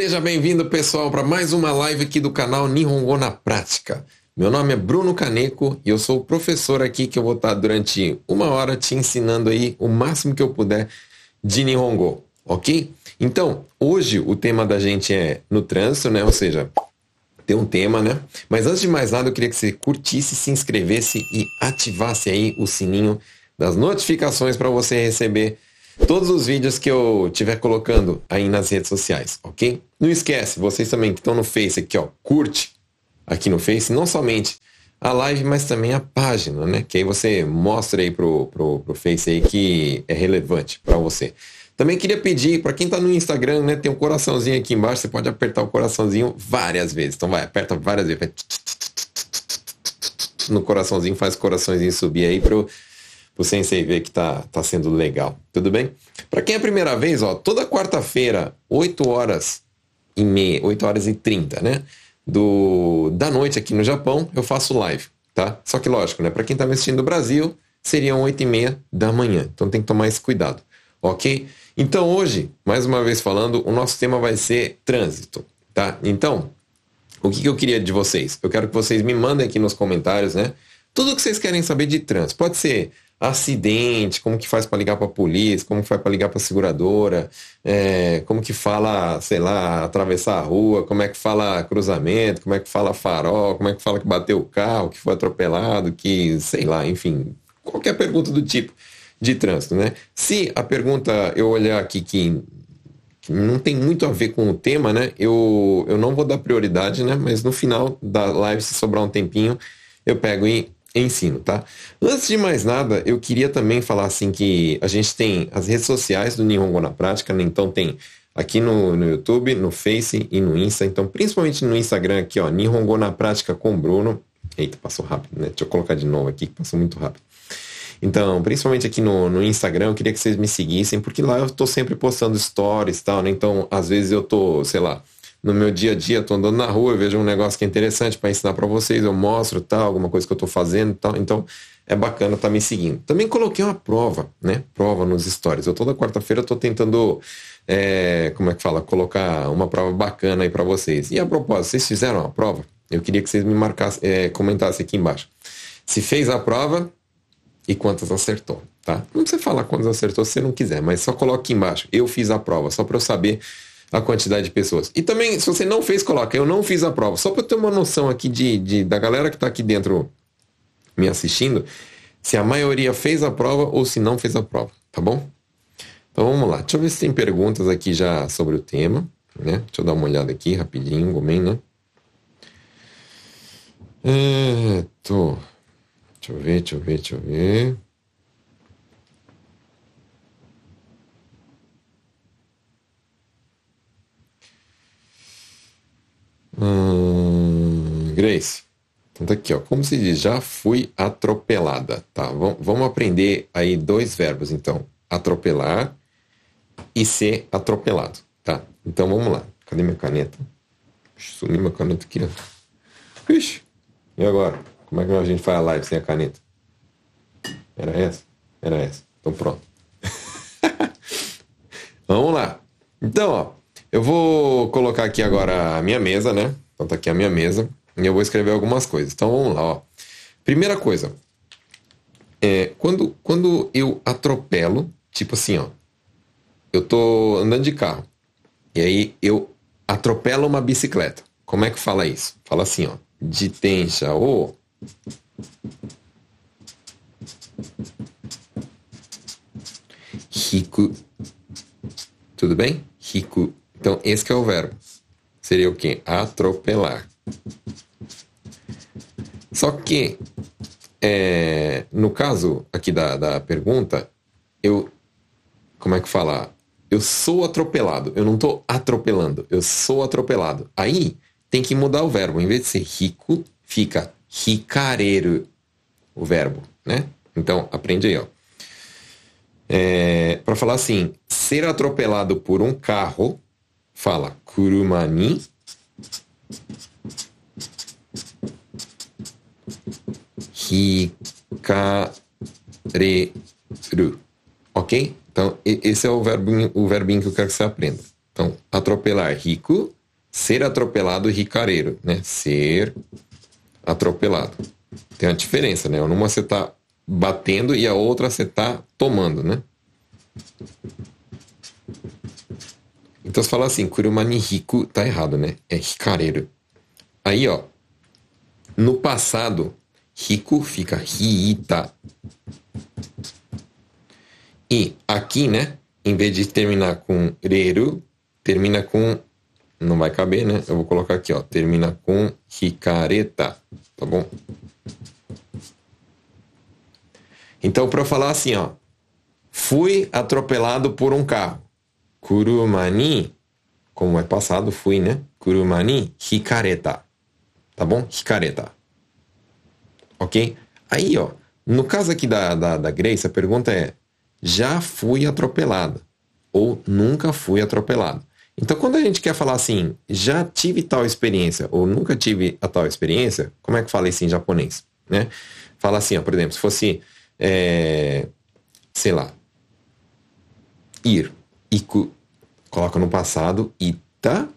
Seja bem-vindo, pessoal, para mais uma live aqui do canal Nihongo na Prática. Meu nome é Bruno Caneco e eu sou o professor aqui que eu vou estar durante uma hora te ensinando aí o máximo que eu puder de Nihongo, ok? Então, hoje o tema da gente é no trânsito, né? Ou seja, tem um tema, né? Mas antes de mais nada, eu queria que você curtisse, se inscrevesse e ativasse aí o sininho das notificações para você receber todos os vídeos que eu estiver colocando aí nas redes sociais, ok? Não esquece, vocês também que estão no Face aqui, ó, curte aqui no Face, não somente a live, mas também a página, né? Que aí você mostra aí pro, pro, pro Face aí que é relevante para você. Também queria pedir, para quem está no Instagram, né, tem um coraçãozinho aqui embaixo, você pode apertar o coraçãozinho várias vezes. Então vai, aperta várias vezes. No coraçãozinho, faz o coraçãozinho subir aí pro, pro Sensei ver que tá, tá sendo legal. Tudo bem? Para quem é a primeira vez, ó, toda quarta-feira, 8 horas e meia, 8 horas e 30, né? Do, da noite aqui no Japão, eu faço live, tá? Só que lógico, né? Para quem tá me assistindo no Brasil, seriam 8 e meia da manhã. Então tem que tomar esse cuidado, ok? Então hoje, mais uma vez falando, o nosso tema vai ser trânsito, tá? Então, o que, que eu queria de vocês? Eu quero que vocês me mandem aqui nos comentários, né? Tudo o que vocês querem saber de trânsito. Pode ser acidente, como que faz para ligar para a polícia, como que faz para ligar para a seguradora, é, como que fala, sei lá, atravessar a rua, como é que fala cruzamento, como é que fala farol, como é que fala que bateu o carro, que foi atropelado, que, sei lá, enfim, qualquer pergunta do tipo de trânsito, né? Se a pergunta eu olhar aqui que, que, não tem muito a ver com o tema, né? Eu, eu não vou dar prioridade, né? Mas no final da live, se sobrar um tempinho, eu pego e ensino, tá? Antes de mais nada, eu queria também falar assim que a gente tem as redes sociais do Nihongo na Prática, né? Então tem aqui no, no YouTube, no Face e no Insta. Então, principalmente no Instagram aqui, ó, Nihongo na Prática com Bruno. Eita, passou rápido, né? Deixa eu colocar de novo aqui, que passou muito rápido. Então, principalmente aqui no, no Instagram, eu queria que vocês me seguissem, porque lá eu tô sempre postando stories e tal, né? Então, às vezes eu tô, sei lá, no meu dia a dia, tô andando na rua, eu vejo um negócio que é interessante para ensinar para vocês, eu mostro tal, alguma coisa que eu tô fazendo tal. Então, é bacana estar tá me seguindo. Também coloquei uma prova, né? Prova nos stories. Eu toda quarta-feira tô tentando, é, como é que fala, colocar uma prova bacana aí para vocês. E a propósito, vocês fizeram a prova? Eu queria que vocês me marcassem, é, comentassem aqui embaixo. Se fez a prova, e quantas acertou, tá? Não precisa falar quantas acertou se você não quiser, mas só coloque aqui embaixo. Eu fiz a prova, só para eu saber a quantidade de pessoas. E também, se você não fez, coloca. Eu não fiz a prova. Só para ter uma noção aqui de, de da galera que está aqui dentro me assistindo, se a maioria fez a prova ou se não fez a prova, tá bom? Então vamos lá. Deixa eu ver se tem perguntas aqui já sobre o tema, né? Deixa eu dar uma olhada aqui rapidinho, Gomen, né? É, tô. Deixa eu ver, deixa eu ver, deixa eu ver. Hum, Grace. Então tá aqui, ó. Como se diz? Já fui atropelada. Tá, vamos aprender aí dois verbos, então. Atropelar e ser atropelado. Tá? Então vamos lá. Cadê minha caneta? Sumiu minha caneta aqui, ó. Ixi. E agora? Como é que a gente faz a live sem a caneta? Era essa? Era essa. Então pronto. Vamos lá. Então, ó, eu vou colocar aqui agora a minha mesa, né? Então tá aqui a minha mesa. E eu vou escrever algumas coisas. Então vamos lá, ó. Primeira coisa. É, quando, quando eu atropelo, tipo assim, ó. Eu tô andando de carro. E aí eu atropelo uma bicicleta. Como é que fala isso? Fala assim, ó. De tencha ou Rico. Tudo bem? Rico. Então, esse é o verbo. Seria o quê? Atropelar. Só que, é, no caso aqui da, da pergunta, eu. Como é que fala? Eu sou atropelado. Eu não estou atropelando. Eu sou atropelado. Aí tem que mudar o verbo. Em vez de ser rico, fica hikareru, o verbo, né? Então, aprende aí, ó. É, para falar assim, ser atropelado por um carro, fala kuruma ni hikareru. Ok? Então, esse é o verbinho, o verbinho que eu quero que você aprenda, Então, atropelar, rico. Ser atropelado, ricareiro, né? Ser atropelado. Tem uma diferença, né? Numa você tá batendo e a outra você tá tomando, né? Então você fala assim, kurumani rico tá errado, né? É ricareiro. Aí, ó, no passado, rico fica riita. E aqui, né, em vez de terminar com reru, termina com não vai caber, né? Eu vou colocar aqui, ó, termina com ricareta, tá bom? Então, para falar assim, ó, fui atropelado por um carro. Kurumani, como é passado, fui, né? Kurumani hikareta. Tá bom? Hikareta. Ok? Aí, ó, no caso aqui da, da, da Grace, a pergunta é: já fui atropelada? Ou nunca fui atropelado? Então, quando a gente quer falar assim, já tive tal experiência ou nunca tive a tal experiência, como é que fala isso em japonês? Né? Fala assim, ó, por exemplo, se fosse, é, sei lá, ir iku, coloca no passado, ita,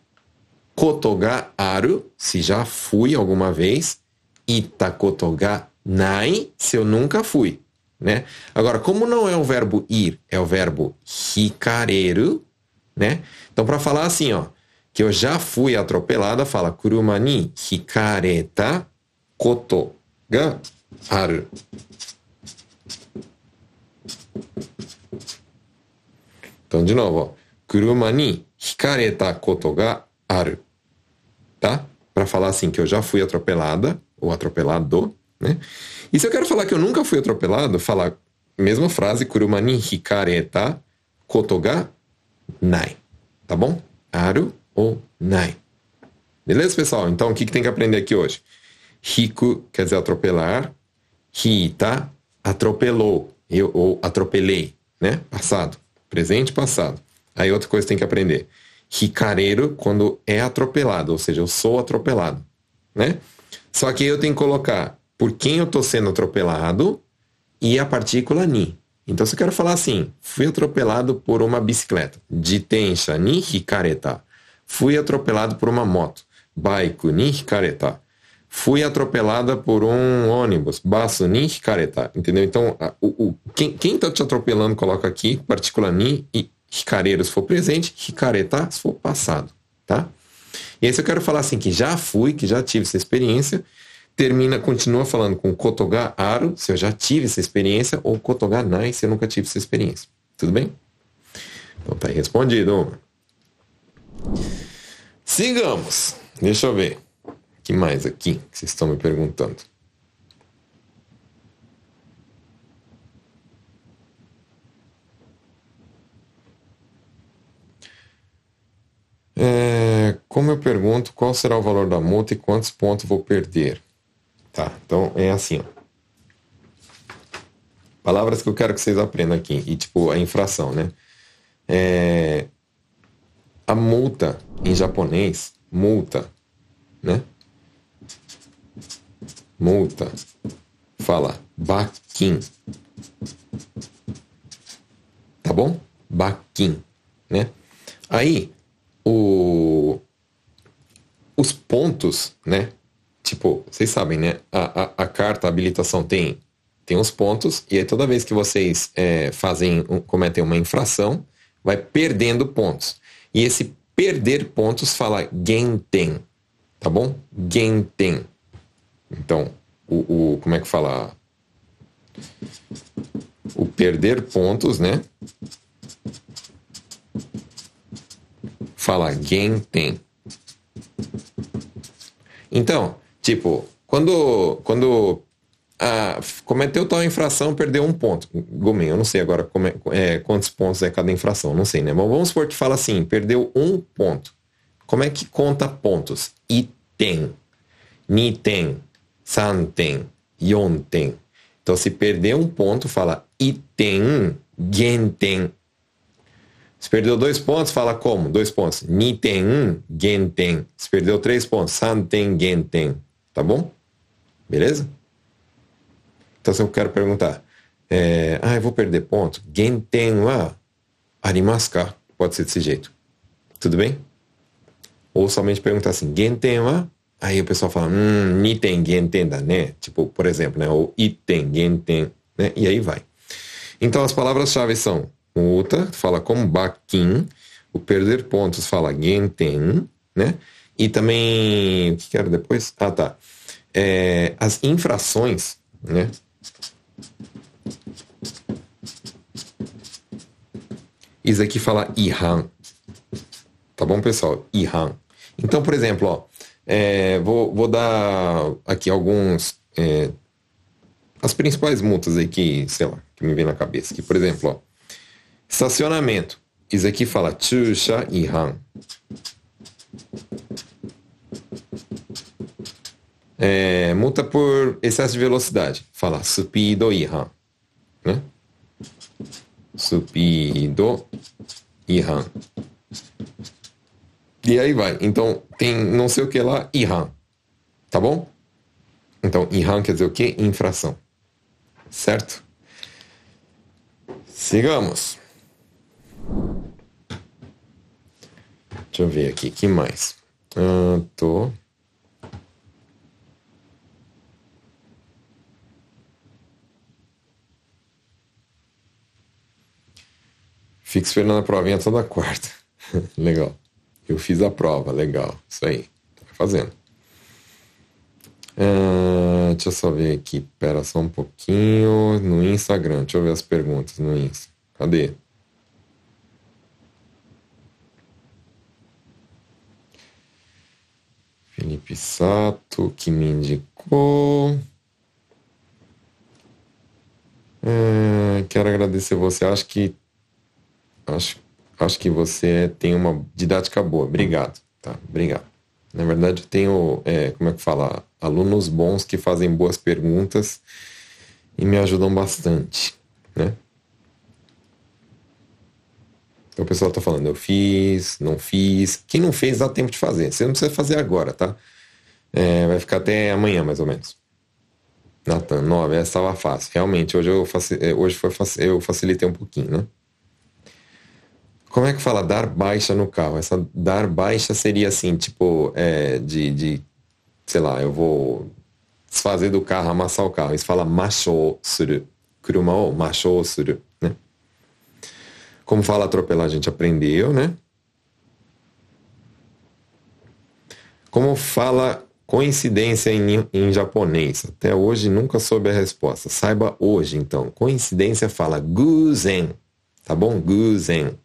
kotoga aru, se já fui alguma vez, ita kotoga nai, se eu nunca fui, né? Agora, como não é o verbo ir, é o verbo hikareru, né? Então, para falar assim, ó, que eu já fui atropelada, fala kuruma ni hikareta koto ga aru. Então, de novo, ó. Kuruma hikareta koto ga aru. Tá? Para falar assim que eu já fui atropelada, ou atropelado, né? E se eu quero falar que eu nunca fui atropelado, falar mesma frase, kuruma ni hikareta koto ga nai. Tá bom? Aru ou nai. Beleza, pessoal? Então, o que, que tem que aprender aqui hoje? Rico quer dizer atropelar. Rita, atropelou. Eu, ou atropelei, né? Passado presente passado. Aí outra coisa que tem que aprender. Ricareiro quando é atropelado, ou seja, eu sou atropelado, né? Só que eu tenho que colocar por quem eu estou sendo atropelado e a partícula ni. Então, se eu quero falar assim, fui atropelado por uma bicicleta, jitensha ni hikareta. Fui atropelado por uma moto, baiku ni hikareta. Fui atropelada por um ônibus, basu ni hikareta. Entendeu? Então, o, o, quem, quem tá te atropelando, coloca aqui, partícula ni e hikareiro se for presente, hikareta se for passado, tá? E aí se eu quero falar assim, que já fui, que já tive essa experiência, termina, continua falando com kotoga aru, se eu já tive essa experiência, ou kotoga nai, se eu nunca tive essa experiência. Tudo bem? Então tá aí respondido. Sigamos. Deixa eu ver que mais aqui que vocês estão me perguntando? É, como eu pergunto qual será o valor da multa e quantos pontos vou perder? Tá, então é assim, ó. Palavras que eu quero que vocês aprendam aqui. E tipo, a infração, né? É, a multa em japonês, multa, né? multa. Fala baquim. Tá bom? Baquim, né? Aí, o, os pontos, né? Tipo, vocês sabem, né? A, a, a carta, a habilitação tem, tem os pontos, e aí toda vez que vocês é, fazem, cometem uma infração, vai perdendo pontos. E esse perder pontos fala genten, tá bom? Genten. Então, o, o como é que fala? O perder pontos, né? Fala genten. Então, tipo, quando, quando ah, cometeu tal infração, perdeu um ponto. Gomen, eu não sei agora é, é, quantos pontos é cada infração, não sei, né? Mas vamos supor que fala assim, perdeu um ponto. Como é que conta pontos? Item, nitem, santen, yonten. Então, se perder um ponto, fala iten, genten. Se perdeu dois pontos, fala como? Dois pontos. Niten, genten. Se perdeu três pontos, santen, genten. Tá bom? Beleza? Então, se eu quero perguntar, é, ah, eu vou perder ponto. Genten wa arimasu ka? Pode ser desse jeito. Tudo bem? Ou somente perguntar assim, genten wa? Aí o pessoal fala, hum, niten genten da, né? Tipo, por exemplo, né? Ou iten genten, né? E aí vai. Então as palavras-chave são multa, fala como bakin, o perder pontos fala genten, né? E também, o que era depois? Ah, tá. É, as infrações, né? Isso aqui fala ihan. Tá bom, pessoal? Ihan. Então, por exemplo, ó, é, vou, vou dar aqui alguns. É, as principais multas aí que, sei lá, que me vem na cabeça. Aqui, por exemplo, ó, estacionamento. Isso aqui fala chusha ihan. É, multa por excesso de velocidade. Fala supido ihan. Né? Supido ihan. E aí vai. Então, tem não sei o que lá, ihan. Tá bom? Então, ihan quer dizer o quê? Infração. Certo? Sigamos. Deixa eu ver aqui. que mais? Uh, tô. Fico esperando a provinha toda quarta. legal. Eu fiz a prova, legal. Isso aí. Tá fazendo. Uh, deixa eu só ver aqui. Pera só um pouquinho. No Instagram. Deixa eu ver as perguntas no Insta. Cadê? Felipe Sato, que me indicou. Uh, quero agradecer você. Acho que Acho, acho que você tem uma didática boa. Obrigado. Tá, obrigado. Na verdade, eu tenho, é, como é que fala? Alunos bons que fazem boas perguntas e me ajudam bastante, né? O pessoal está falando, eu fiz, não fiz. Quem não fez, dá tempo de fazer. Você não precisa fazer agora, tá? É, vai ficar até amanhã, mais ou menos. Natan, nove, essa estava fácil. Realmente, hoje, eu, faci, é, hoje foi, eu facilitei um pouquinho, né? Como é que fala dar baixa no carro? Essa dar baixa seria assim, tipo, é, de, de, sei lá, eu vou desfazer do carro, amassar o carro. Isso fala macho suru. Kuruma o macho suru? Como fala atropelar, a gente aprendeu, né? Como fala coincidência em, em japonês? Até hoje nunca soube a resposta. Saiba hoje, então. Coincidência fala guzen, tá bom? Guzen.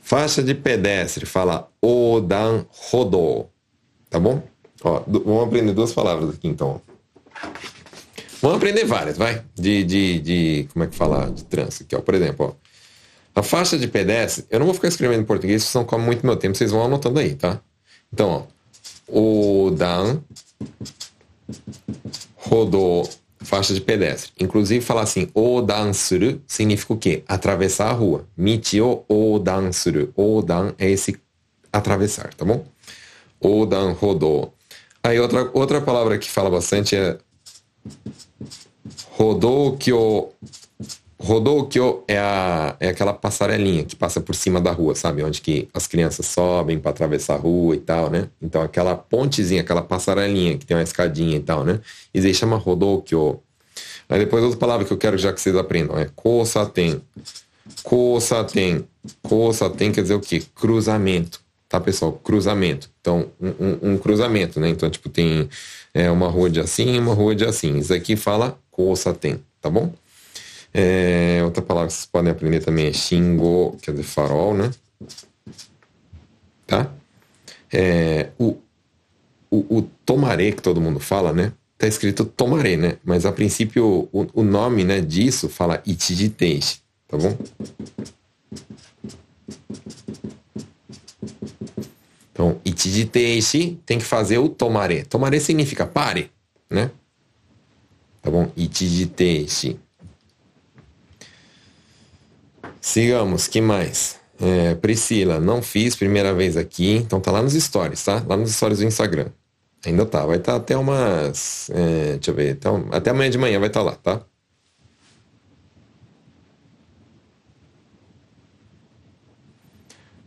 Faixa de pedestre, fala Odan Rodo. Tá bom? Ó, vamos aprender duas palavras aqui então. Vamos aprender várias, vai? De, de, de como é que fala? De trânsito aqui, ó. Por exemplo, ó. A faixa de pedestre, eu não vou ficar escrevendo em português, senão come muito meu tempo, vocês vão anotando aí, tá? Então, ó. Odan Rodou faixa de pedestre. Inclusive, falar assim, odan suru significa o quê? Atravessar a rua. Michio odan suru. Odan é esse atravessar, tá bom? Odan rodou. Aí outra, outra palavra que fala bastante é rodokyo. Rodokyo é, a, é aquela passarelinha que passa por cima da rua, sabe? Onde que as crianças sobem para atravessar a rua e tal, né? Então aquela pontezinha, aquela passarelinha que tem uma escadinha e tal, né? Isso aí chama Rodokyo. Aí depois outra palavra que eu quero já que vocês aprendam é Kosaten. Kosaten. Kosaten quer dizer o quê? Cruzamento. Tá, pessoal? Cruzamento. Então, um, um, um cruzamento, né? Então, tipo, tem é, uma rua de assim e uma rua de assim. Isso aqui fala Kosaten, tá bom? É, outra palavra que vocês podem aprender também é xingo, quer dizer farol, né? Tá? É, o, o, o tomaré que todo mundo fala, né? Tá escrito tomaré, né? Mas a princípio o, o nome né, disso fala ichijiteishi, tá bom? Então, ichijiteishi tem que fazer o tomaré. Tomaré significa pare, né? tá bom? Ichi. Sigamos, que mais? É, Priscila, não fiz primeira vez aqui, então tá lá nos stories, tá? Lá nos stories do Instagram. Ainda tá, vai estar tá até umas. É, deixa eu ver, até, um, até amanhã de manhã vai estar tá lá, tá?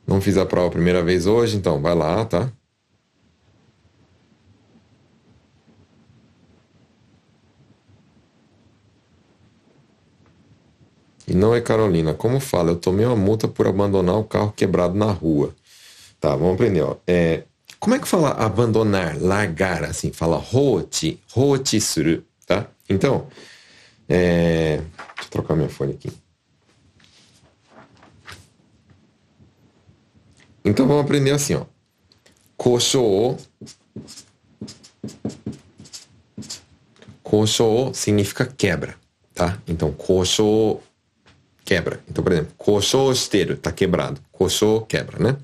Não fiz a prova a primeira vez hoje, então vai lá, tá? E não é Carolina. Como fala? Eu tomei uma multa por abandonar o carro quebrado na rua. Tá, vamos aprender, ó. É, como é que fala abandonar, largar, assim? Fala roti, roti suru, tá? Então, é... deixa eu trocar minha folha aqui. Então vamos aprender assim, ó. Koshou. Koshou significa quebra, tá? Então, koshou quebra. Então, por exemplo, coçou o esteiro, tá quebrado. Coçou, quebra, né?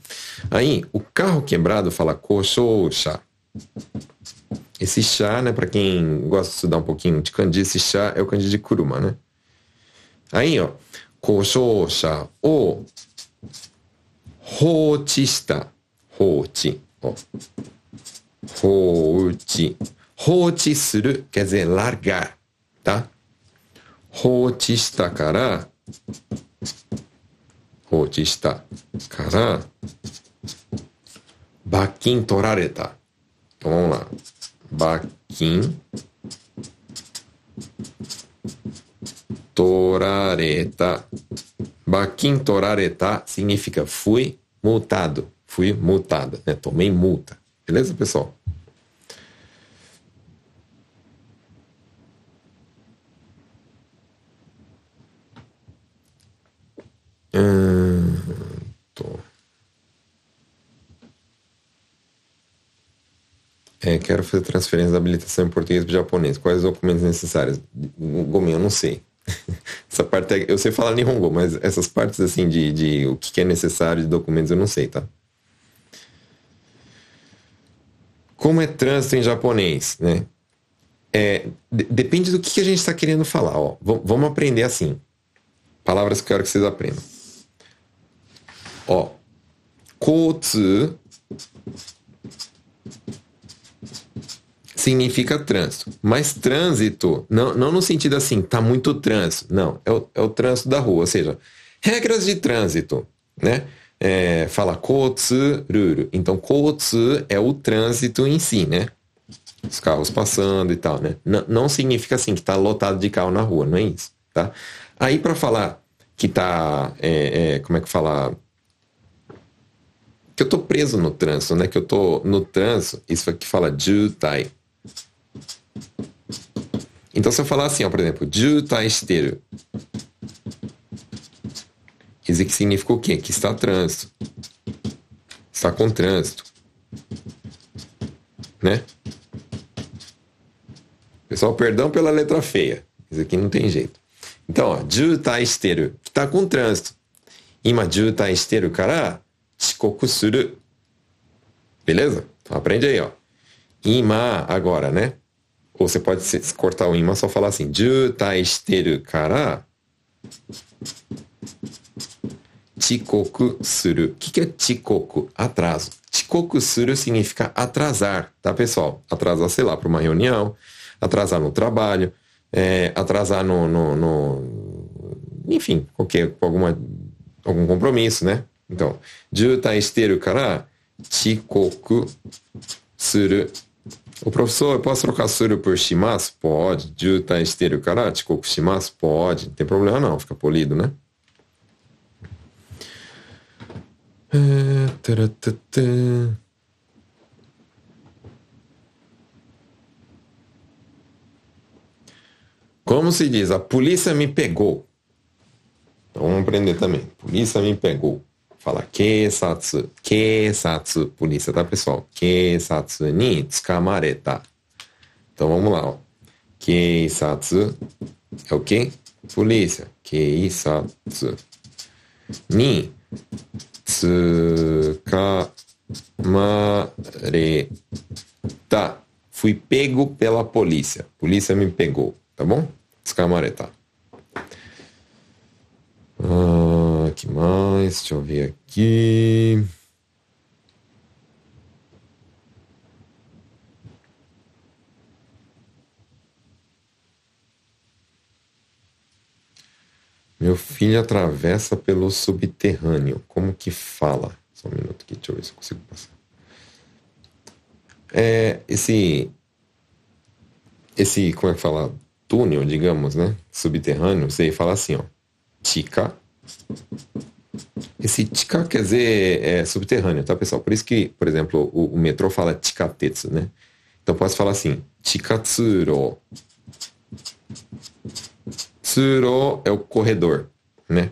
Aí, o carro quebrado fala coçou chá. Esse chá, né, para quem gosta de estudar um pouquinho de kanji, esse chá é o kanji de kuruma, né? Aí, ó, coçou chá, o houchi está, houchi, ó. hōchi suru quer dizer largar, tá? Houchi está, cara, 放置したから、罰金取られた。Vamos lá. 罰金取られた。罰金取られた significa fui multado. Fui multada, né? Tomei multa. Beleza, pessoal? Hum, tô. É, quero fazer transferência da habilitação em português para japonês. Quais os documentos necessários? Gominho, eu não sei. Essa parte, é, eu sei falar Nihongo, mas essas partes assim de, de o que é necessário de documentos eu não sei, tá? Como é trânsito em japonês, né? É, depende do que, que a gente está querendo falar. Ó. vamos aprender assim. Palavras que eu quero que vocês aprendam. Ó, kotsu significa trânsito. Mas trânsito, não, não no sentido assim, tá muito trânsito. Não, é o, é o trânsito da rua. Ou seja, regras de trânsito, né? É, fala kotsu ruru. Então, kotsu é o trânsito em si, né? Os carros passando e tal, né? N não significa assim que tá lotado de carro na rua, não é isso, tá? Aí para falar que tá, é, é, como é que fala? Que eu tô preso no trânsito, né? Que eu tô no trânsito, isso aqui fala jutai. Então, se eu falar assim, ó, por exemplo, juta esteiro. Isso aqui significa o quê? Que está trânsito. Está com trânsito. Né? Pessoal, perdão pela letra feia. Isso aqui não tem jeito. Então, ó, juta esteiro. Está com trânsito. Ima juta esteiro Beleza? Então aprende aí, ó. Ima agora, né? Ou você pode cortar o ima só falar assim, jutaishiteru kara chikoku suru. O que, que é chikoku? Atraso. Chikoku suru significa atrasar, tá, pessoal? Atrasar, sei lá, para uma reunião, atrasar no trabalho, é, atrasar no, no, no, Enfim, qualquer, alguma, algum compromisso, né? Então, jutaishiteru kara chikoku suru o professor, eu posso trocar suru por shimasu? Pode. Ju tá esteiro kara chikoku shimasu? Pode. Não tem problema não, fica polido, né? É, Como se diz? A polícia me pegou. Então vamos aprender também. Polícia me pegou. Fala kesatsu, kesatsu, polícia, tá, pessoal? Kesatsu ni tsukamareta. Então vamos lá, ó. Kesatsu é o quê? Polícia. Kesatsu ni tsukamareta. Fui pego pela polícia. Polícia me pegou, tá bom? Tsukamareta. Ah, que mais? Deixa eu ver aqui. Meu filho atravessa pelo subterrâneo. Como que fala? Só um minuto aqui, deixa eu ver se eu consigo passar. É, esse, esse, como é que fala? Túnel, digamos, né? Subterrâneo, você fala assim, ó. Tika. Esse tika quer dizer é, subterrâneo, tá, pessoal? Por isso que, por exemplo, o, o metrô fala tikatetsu, né? Então posso falar assim, tikatsuro. Tsuro é o corredor, né?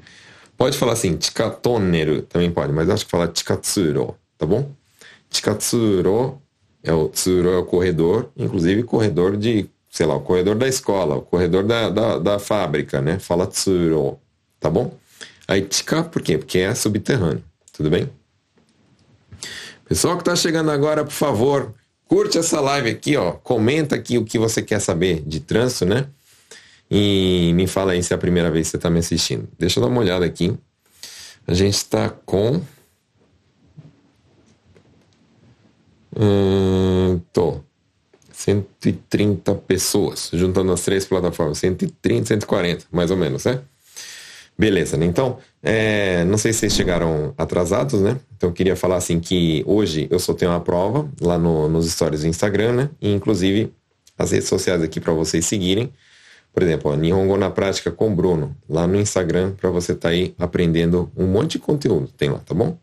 Pode falar assim, tikatoneru também pode, mas acho que fala tikatsuro, tá bom? Tikatsuro é o tsuro é o corredor, inclusive corredor de, sei lá, o corredor da escola, o corredor da, da, da fábrica, né? Fala tsuro, tá bom? Aí tika, por quê? Porque é subterrâneo, tudo bem? Pessoal que está chegando agora, por favor, curte essa live aqui, ó. Comenta aqui o que você quer saber de trânsito, né? E me fala aí se é a primeira vez que você está me assistindo. Deixa eu dar uma olhada aqui. A gente está com. Hum, tô. 130 pessoas, juntando as três plataformas. 130, 140, mais ou menos, né? Beleza, né? Então, é, não sei se vocês chegaram atrasados, né? Então, eu queria falar assim que hoje eu só tenho uma prova lá no, nos stories do Instagram, né? E, inclusive, as redes sociais aqui para vocês seguirem. Por exemplo, ó, Nihongo na Prática com Bruno, lá no Instagram, para você estar tá aí aprendendo um monte de conteúdo. Tem lá, tá bom?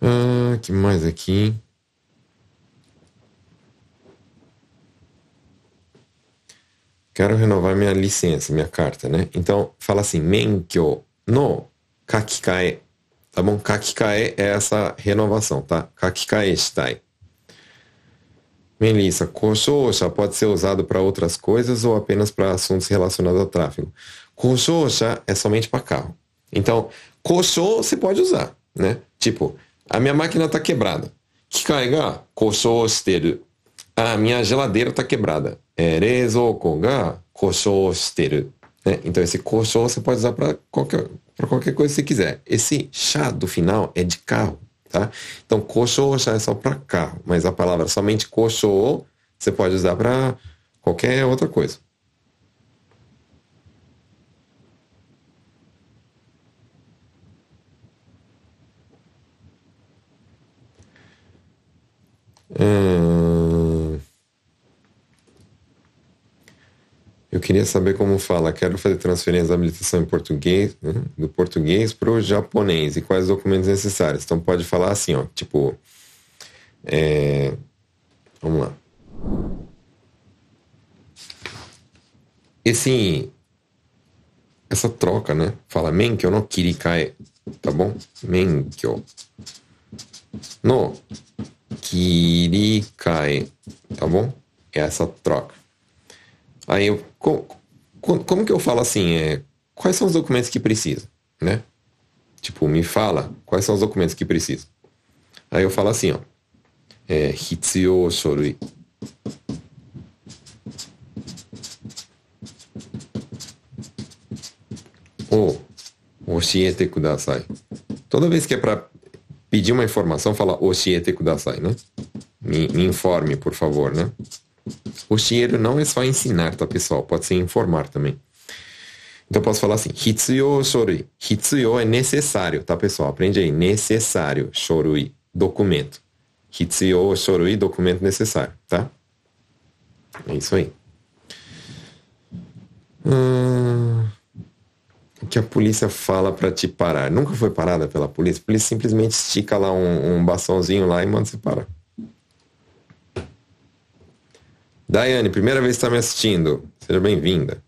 Ah, que mais aqui? Quero renovar minha licença, minha carta, né? Então, fala assim, menkyo no kakikae Tá bom? Kakikae é essa renovação, tá? Kakikae shitai. Melissa, koshosha pode ser usado para outras coisas ou apenas para assuntos relacionados ao tráfego? Koshosha é somente para carro. Então, kosho você pode usar, né? Tipo, a minha máquina está quebrada. Kikai ga kosho shiteru. A minha geladeira está quebrada. É, rezoko ga. Né? Então, esse kosho você pode usar para qualquer, para qualquer coisa que você quiser. Esse chá do final é de carro, tá? Então, kosho chá é só para carro, mas a palavra somente kosho você pode usar para qualquer outra coisa. Hum... Eu queria saber como fala. Quero fazer transferência da habilitação em português, né? do português para o japonês e quais documentos necessários. Então pode falar assim, ó, tipo, é... vamos lá. Esse, essa troca, né? Fala menkyo no kirikae, tá bom? Menkyo no kirikae, tá bom? É essa troca. Aí eu, como, como que eu falo assim? É, quais são os documentos que precisa, né? Tipo, me fala quais são os documentos que precisa. Aí eu falo assim, ó. É, hitsuyo shorui. Ou oshiete kudasai. Toda vez que é para pedir uma informação, fala oshiete kudasai, né? Me, me informe, por favor, né? O cheiro não é só ensinar, tá, pessoal? Pode ser informar também. Então posso falar assim, hitsuyo shorui. Hitsuyo é necessário, tá, pessoal? Aprende aí. Necessário, shorui, documento. Hitsuyo shorui, documento necessário, tá? É isso aí. Hum, o que a polícia fala para te parar? Nunca foi parada pela polícia? A polícia simplesmente estica lá um, um bastãozinho lá e manda você parar. Daiane, primeira vez que está me assistindo. Seja bem-vinda.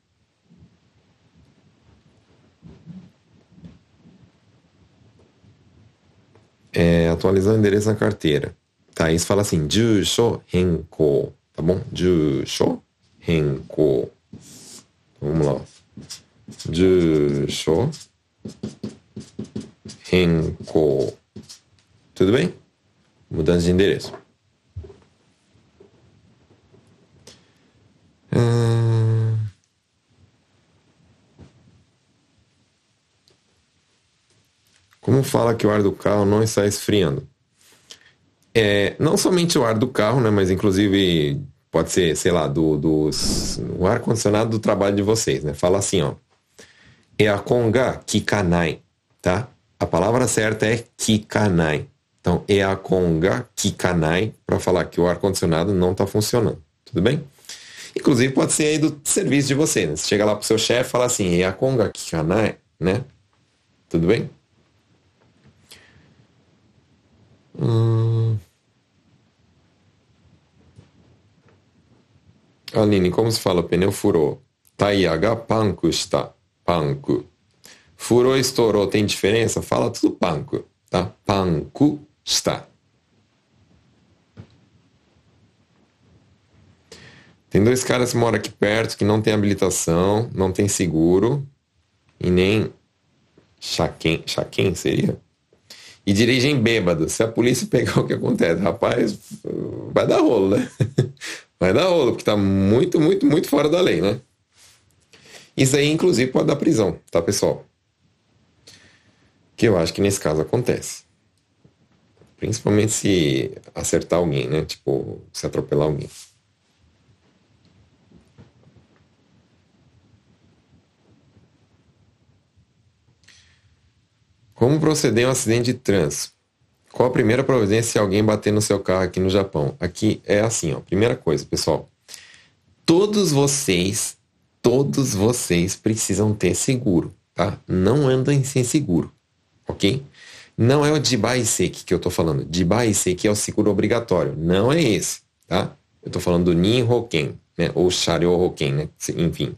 É, atualizar o endereço na carteira. Thaís fala assim, Jusho Renko. Tá bom? Jusho Renko. Vamos lá. Jusho Renko. Tudo bem? Mudança de endereço. Hum... Como fala que o ar do carro não está esfriando? É, não somente o ar do carro, né, mas inclusive pode ser, sei lá, do, dos, o ar-condicionado do trabalho de vocês, né? Fala assim, ó. Eakonga kikanai, tá? A palavra certa é kikanai. Então, eakonga kikanai, para falar que o ar-condicionado não está funcionando. Tudo bem? Inclusive, pode ser aí do serviço de você, né? Você chega lá pro seu chefe e fala assim, eakonga kikanai, né? Tudo bem? Hum... Aline, como se fala pneu furou? Taiyaga panku está. Panku. Furou, estourou, tem diferença? Fala tudo panku, tá? Panku está. Tem dois caras que moram aqui perto que não tem habilitação, não tem seguro e nem chaquem, chaquem seria? E dirigem bêbado. Se a polícia pegar o que acontece, rapaz, vai dar rolo, né? Vai dar rolo, porque tá muito, muito, muito fora da lei, né? Isso aí, inclusive, pode dar prisão, tá, pessoal? Que eu acho que nesse caso acontece. Principalmente se acertar alguém, né? Tipo, se atropelar alguém. Como proceder um acidente de trânsito? Qual a primeira providência se alguém bater no seu carro aqui no Japão? Aqui é assim, ó. Primeira coisa, pessoal. Todos vocês, todos vocês precisam ter seguro, tá? Não andem sem seguro, ok? Não é o Jibaiseki que eu tô falando. Jibaiseki é o seguro obrigatório. Não é esse, tá? Eu tô falando do Nin Hoken, né? Ou Sharyo Hoken, né? Enfim.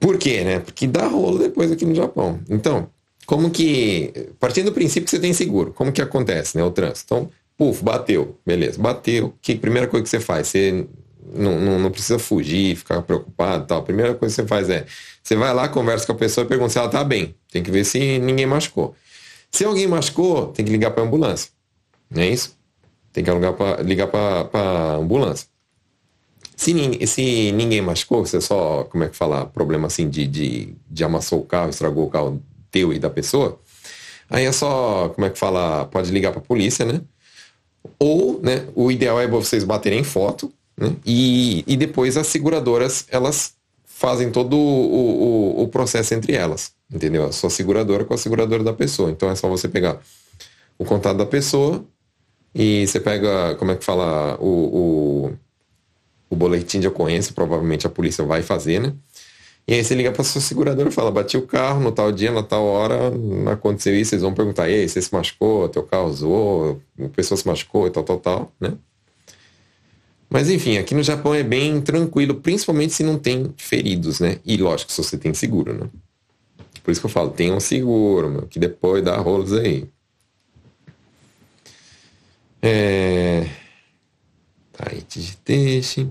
Por quê, né? Porque dá rolo depois aqui no Japão. Então, como que, partindo do princípio que você tem seguro, como que acontece, né, o trânsito? Então, puf, bateu, beleza, bateu, que primeira coisa que você faz? Você não, não, não, precisa fugir, ficar preocupado tal. A primeira coisa que você faz é, você vai lá, conversa com a pessoa e pergunta se ela tá bem. Tem que ver se ninguém machucou. Se alguém machucou, tem que ligar para ambulância. Não é isso? Tem que ligar para ambulância. Se, se ninguém machucou, você só, como é que fala, problema assim de, de, de amassou o carro, estragou o carro teu e da pessoa, aí é só, como é que fala, pode ligar para a polícia, né? Ou, né, o ideal é vocês baterem foto, né? E, e depois as seguradoras, elas fazem todo o, o, o processo entre elas, entendeu? A sua seguradora com a seguradora da pessoa. Então é só você pegar o contato da pessoa e você pega, como é que fala, o, o, o boletim de ocorrência, provavelmente a polícia vai fazer, né? E aí você liga para sua seguradora e fala, bati o carro no tal dia, na tal hora, aconteceu isso, eles vão perguntar, aí, você se machucou, teu carro zoou, a pessoa se machucou e tal, tal, tal, né? Mas enfim, aqui no Japão é bem tranquilo, principalmente se não tem feridos, né? E lógico, se você tem seguro, né? Por isso que eu falo, tenha um seguro, meu, que depois dá rolos aí. É... Tá, de deixe.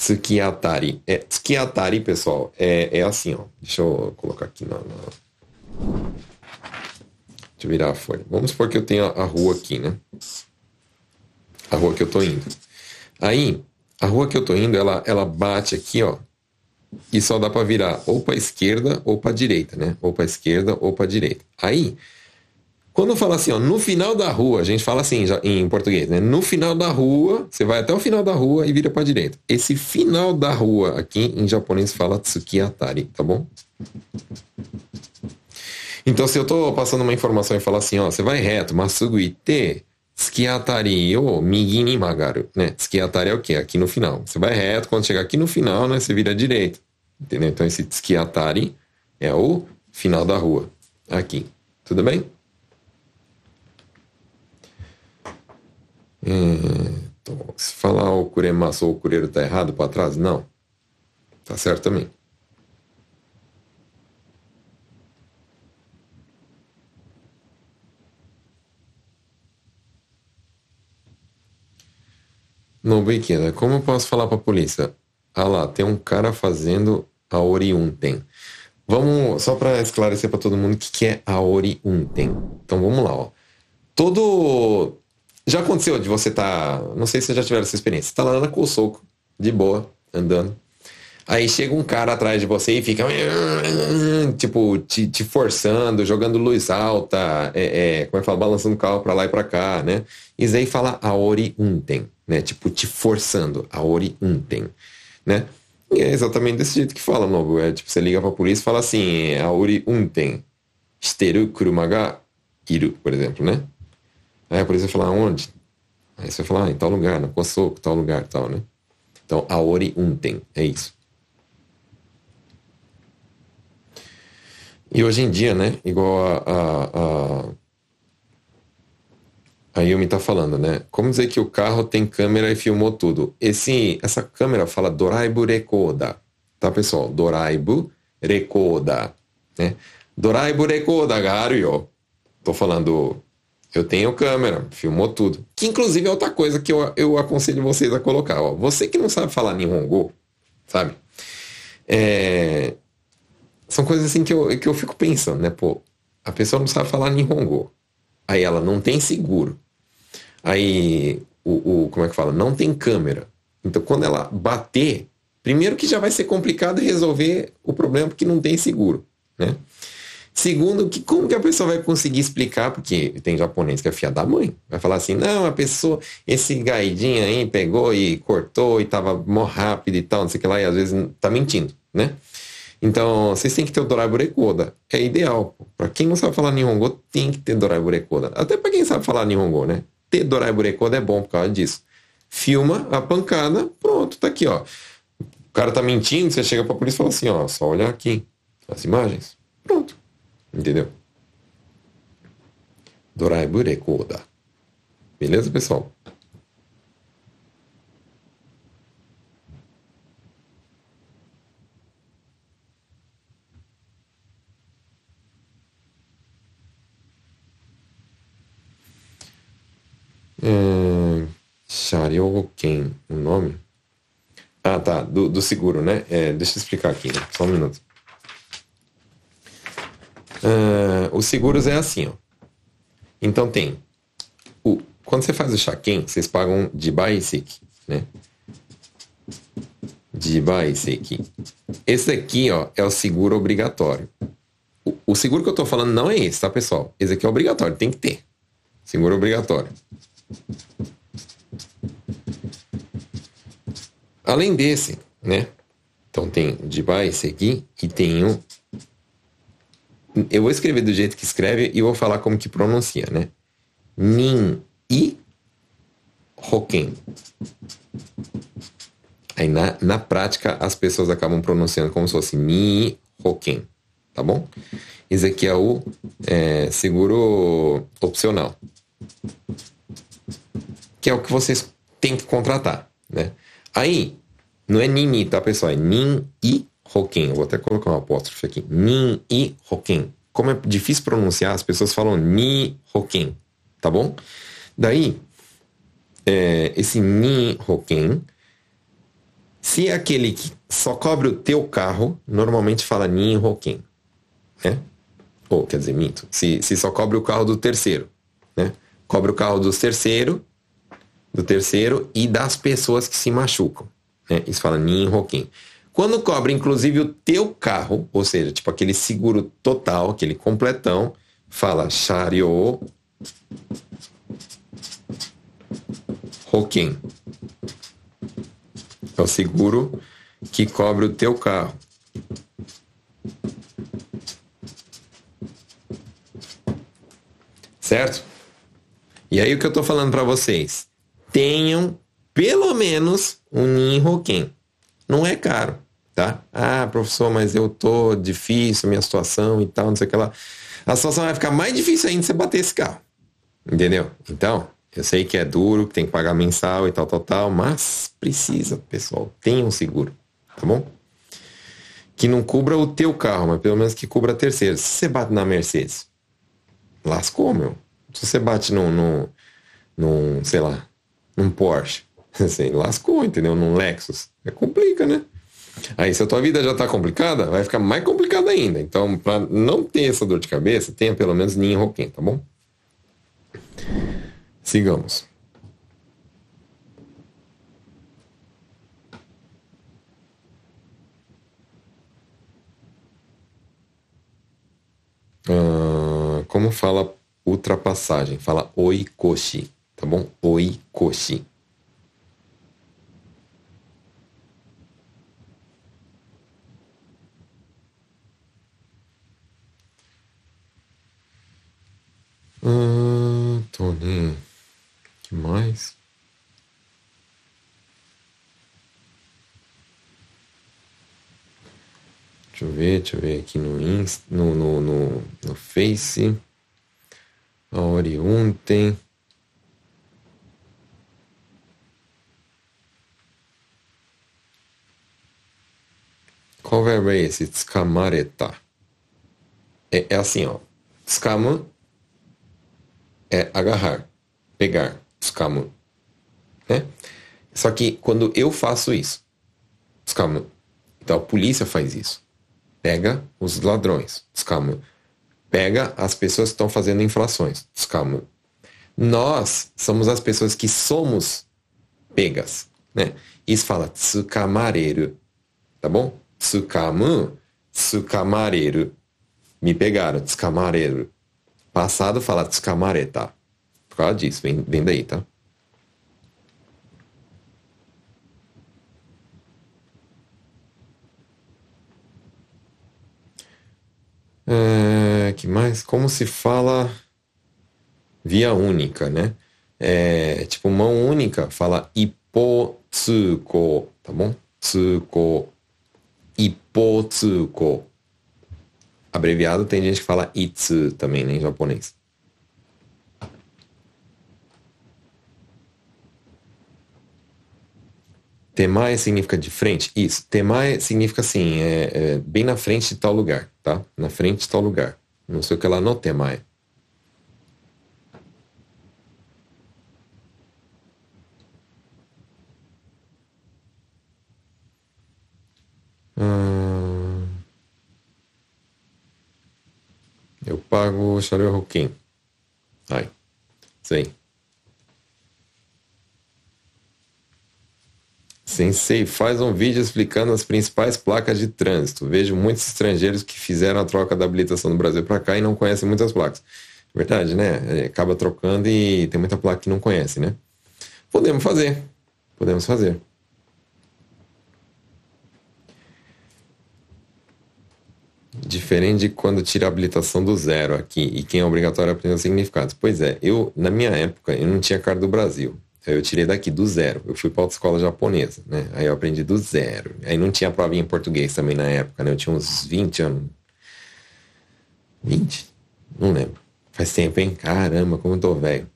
Tsukiatari. É, tsukiatari, pessoal, é, é assim, ó. Deixa eu colocar aqui na, na... Deixa eu virar a folha. Vamos supor que eu tenho a, rua aqui, né? A rua que eu tô indo. Aí, a rua que eu tô indo, ela, ela bate aqui, ó. E só dá para virar ou para esquerda ou para direita, né? Ou para esquerda ou para direita. Aí, quando fala assim, ó, no final da rua, a gente fala assim já, em português, né? No final da rua, você vai até o final da rua e vira para direita. Esse final da rua aqui em japonês fala tsukiatari, tá bom? Então, se eu tô passando uma informação e falar assim, ó, você vai reto, masugu ite, tsukiatari o migi magaru, né? Tsukiatari é o quê? Aqui no final. Você vai reto, quando chegar aqui no final, né, você vira direita. Entendeu? Então, esse tsukiatari é o final da rua. Aqui. Tudo bem? Então, se falar o curemaço ou o cureiro tá errado para trás, não. Tá certo também. Não, Bequena, como eu posso falar para a polícia? Ah lá, tem um cara fazendo a Oriuntem. Vamos, só para esclarecer para todo mundo o que, que é a Oriuntem. Então vamos lá, ó. Todo, já aconteceu de você. Tá, não sei se vocês já tiveram essa experiência. Você tá lá na Cosoco, de boa, andando. Aí chega um cara atrás de você e fica tipo te, te forçando, jogando luz alta, é, é, como é que fala, balançando o carro para lá e para cá, né? Isso aí fala aori unten, né? Tipo te forçando, aori unten, né? E é exatamente desse jeito que fala, novo. É tipo você liga pra polícia e fala assim, aori unten, shiteru kuruma ga iru, por exemplo, né? Aí a polícia fala onde? Aí você fala, ah, em tal lugar, na Kosoku, tal lugar, tal, né? Então, aori unten, é isso. E hoje em dia, né, igual a, a, a, a Yumi tá falando, né? Como dizer que o carro tem câmera e filmou tudo? Esse, essa câmera fala Doraibu Rekoda, tá, pessoal? Doraibu Rekoda, né? Doraibu Rekoda, garu Tô falando, eu tenho câmera, filmou tudo. Que inclusive é outra coisa que eu, eu aconselho vocês a colocar, ó. Você que não sabe falar Nihongo, sabe? É, são coisas assim que eu, que eu fico pensando, né? Pô, a pessoa não sabe falar Nihongo. Aí ela não tem seguro. Aí, o, o, como é que fala? Não tem câmera. Então, quando ela bater, primeiro que já vai ser complicado resolver o problema porque não tem seguro, né? Segundo, que como que a pessoa vai conseguir explicar, porque tem japonês que é fiado da mãe. Vai falar assim, não, a pessoa, esse gaidinho aí pegou e cortou e tava mó rápido e tal, não sei o que lá, e às vezes tá mentindo, né? Então, vocês têm que ter o Doraibu Rekoda. É ideal. Para quem não sabe falar Nihongo, tem que ter Doraibu Rekoda. Até para quem sabe falar Nihongo, né? Ter Doraibu Rekoda é bom por causa disso. Filma a pancada, pronto, tá aqui, ó. O cara tá mentindo, você chega pra polícia e fala assim, ó, só olhar aqui as imagens. Pronto. Entendeu? Doraibu Rekoda. Beleza, pessoal? É, Sharyoken, o nome? Ah, tá, do, do seguro, né? É, deixa eu explicar aqui, né? só um minuto. Uh, os seguros é assim, ó. Então tem o, quando você faz o Shaken, vocês pagam de Baisek, né? De Baisek. Esse aqui, ó, é o seguro obrigatório. O, o seguro que eu tô falando não é esse, tá, pessoal? Esse aqui é obrigatório, tem que ter. Seguro obrigatório. Além desse, né? Então tem de esse aqui e tem um. Eu vou escrever do jeito que escreve e vou falar como que pronuncia, né? Nin i Hoken. Aí na, na prática as pessoas acabam pronunciando como se fosse Ni Hoken, tá bom? Esse aqui é o é, seguro opcional que é o que vocês têm que contratar, né? Aí, não é Nini, tá, pessoal? É Nin e Hoken. Eu vou até colocar um apóstrofe aqui. Nin e Hoken. Como é difícil pronunciar, as pessoas falam Ni Hoken, tá bom? Daí, é, esse Ni Hoken, se é aquele que só cobre o teu carro, normalmente fala Ni Hoken, né? Ou, quer dizer, minto. Se, se só cobre o carro do terceiro, né? Cobre o carro do terceiro, do terceiro e das pessoas que se machucam. Né? Isso fala Nin Roquim. Quando cobre, inclusive, o teu carro, ou seja, tipo aquele seguro total, aquele completão, fala Shario Roquim. É o seguro que cobre o teu carro. Certo? E aí o que eu tô falando para vocês? tenham pelo menos um Ninhoken. Não é caro, tá? Ah, professor, mas eu tô difícil, minha situação e tal, não sei o que lá. A situação vai ficar mais difícil ainda você bater esse carro. Entendeu? Então, eu sei que é duro, que tem que pagar mensal e tal, tal, tal, mas precisa, pessoal. Tenha um seguro, tá bom? Que não cubra o teu carro, mas pelo menos que cubra a terceira. Se você bate na Mercedes, lascou, meu. Se você bate num, num, num sei lá, num Porsche. Assim, lascou, entendeu? Num Lexus. É complica, né? Aí, se a tua vida já está complicada, vai ficar mais complicada ainda. Então, para não ter essa dor de cabeça, tenha pelo menos Ninho roquim, tá bom? Sigamos. Ah, como fala ultrapassagem? Fala oikoshi, tá bom? Oikoshi. Ah, tô que mais? Deixa eu ver, deixa eu ver aqui no Insta, no, no, no, no Face. A Ori ontem. Qual verbo é esse? Tsukamareta. É, é assim, ó. Tsukama é agarrar, pegar, tsukamu. Né? Só que quando eu faço isso, tsukamu. Então a polícia faz isso pega os ladrões, descalma. Pega as pessoas que estão fazendo infrações, descalma. Nós somos as pessoas que somos pegas, né? Isso fala tsukamareru, tá bom? Tsukamu, tsukamareru. Me pegaram, tsukamareru. Passado fala tsukamareta. Por causa disso, vem, vem daí, tá? É, que mais? Como se fala via única, né? É, tipo, mão única fala ipotsuko, tá bom? Tsuko. Ipotsuko. Abreviado tem gente que fala itsu também, né, em japonês. Temae significa de frente? Isso. Temae significa assim, é, é, bem na frente de tal lugar, tá? Na frente de tal lugar. Não sei o que lá no Temae. Hum... Eu pago o Roquim. Ai. Isso aí. Sensei, faz um vídeo explicando as principais placas de trânsito. Vejo muitos estrangeiros que fizeram a troca da habilitação do Brasil para cá e não conhecem muitas placas. Verdade, né? É, acaba trocando e tem muita placa que não conhece, né? Podemos fazer. Podemos fazer. Diferente de quando tira a habilitação do zero aqui e quem é obrigatório aprender os significados. Pois é, eu, na minha época, eu não tinha carta do Brasil. Eu tirei daqui do zero. Eu fui para outra escola japonesa, né? Aí eu aprendi do zero. Aí não tinha provinha em português também na época, né? Eu tinha uns 20 anos. 20? Não lembro. Faz tempo, hein? Caramba, como eu tô velho.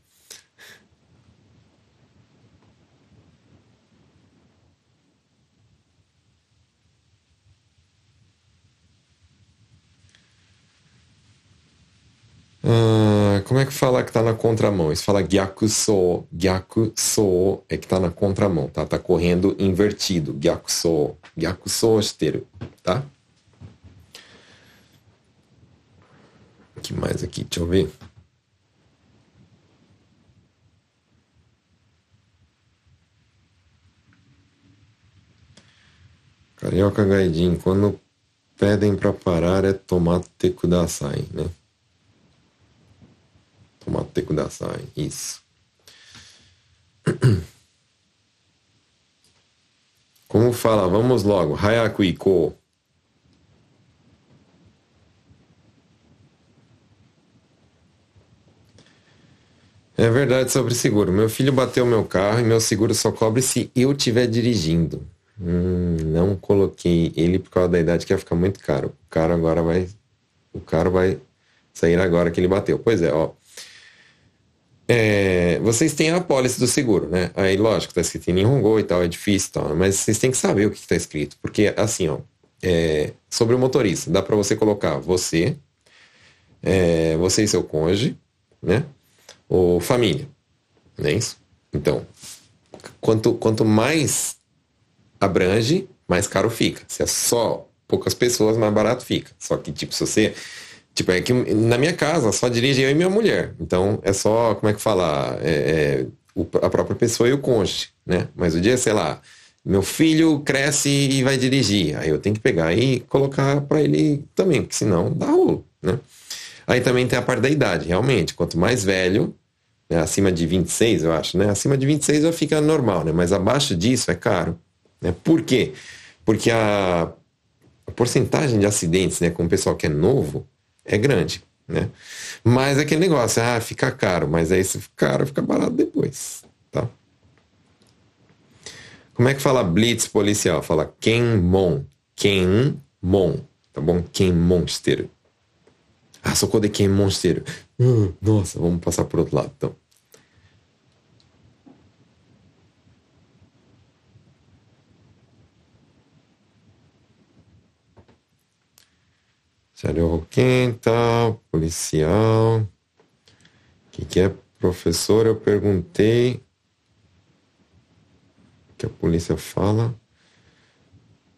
Uh, como é que fala que tá na contramão? Isso fala gyakuso. Gyakuso é que tá na contramão, tá? Tá correndo invertido. Gyakuso. Gyakuso esteiro, tá? O que mais aqui? Deixa eu ver. Carioca Gaidin, quando pedem para parar é tomate kudasai, né? Tomate kudasai. Isso. Como fala? Vamos logo. Hayaku iko. É verdade sobre seguro. Meu filho bateu meu carro e meu seguro só cobre se eu estiver dirigindo. Hum, não coloquei ele por causa da idade que ia ficar muito caro. O cara agora vai. O cara vai sair agora que ele bateu. Pois é, ó. É, vocês têm a apólice do seguro, né? Aí, lógico, tá escrito em Nihongo e tal, é difícil tal, mas vocês têm que saber o que está escrito. Porque, assim, ó, é, sobre o motorista, dá para você colocar você, é, você e seu cônjuge, né? Ou família, não é isso? Então, quanto, quanto mais abrange, mais caro fica. Se é só poucas pessoas, mais barato fica. Só que, tipo, se você Tipo, é que na minha casa só dirige eu e minha mulher. Então é só, como é que fala? É, é, a própria pessoa e o cônjuge, né? Mas o dia, sei lá, meu filho cresce e vai dirigir. Aí eu tenho que pegar e colocar para ele também, porque senão dá rolo, né? Aí também tem a parte da idade, realmente. Quanto mais velho, né, acima de 26, eu acho, né? Acima de 26 já fica normal, né? Mas abaixo disso é caro. Né? Por quê? Porque a, a porcentagem de acidentes né, com o pessoal que é novo é grande. Né? Mas é aquele negócio, ah, fica caro, mas aí se fica caro, fica barato depois. Tá? Como é que fala blitz policial? Fala Kenmon. Kenmon. Tá bom? Kenmonster. Ah, socorro de Kenmonster. Uh, nossa, vamos passar por outro lado então. Sério, quem tá? Policial. O que, que é professor? Eu perguntei. O que a polícia fala?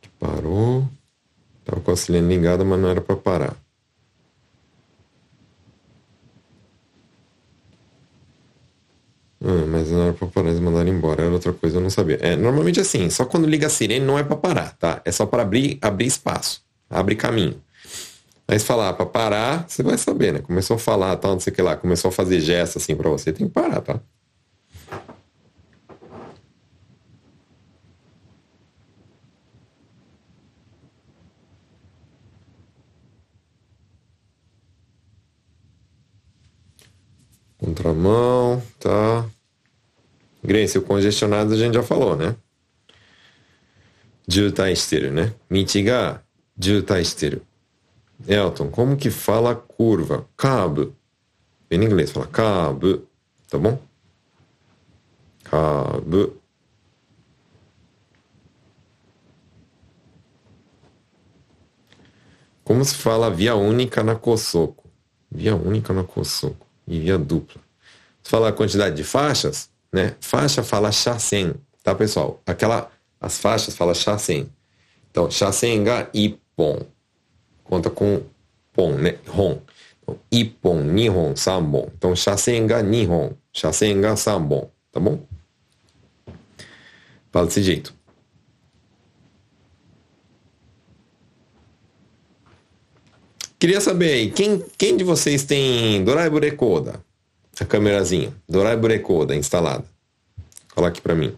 Que parou. Tava com a sirene ligada, mas não era para parar. Ah, mas não era pra parar, eles mandaram embora, era outra coisa, eu não sabia. É, normalmente assim, só quando liga a sirene não é para parar, tá? É só para abrir, abrir espaço, abre caminho. Aí você fala, ah, pra parar, você vai saber, né? Começou a falar, tal, não sei o que lá, começou a fazer gesto assim pra você, tem que parar, tá? Contramão, tá? Grace, o congestionado a gente já falou, né? Juta tá esteiro, né? Mitiga, juta tá esteiro. Elton, como que fala curva? Cabo. Em inglês fala cabo, tá bom? Cabo. Como se fala via única na Kosoko? Via única na Kosoko e via dupla. Se fala a quantidade de faixas, né? Faixa fala chassen, tá pessoal? Aquela, as faixas fala chassen. Então, chassen ga ippon conta com pon, né? Hon. Então, ipon, nihon, sambon. Então, shasen ga nihon, shasen ga sambon. Tá bom? Fala desse jeito. Queria saber aí, quem, quem de vocês tem Doraibu Rekoda? A câmerazinha. Doraibu Rekoda instalada. Coloque para mim.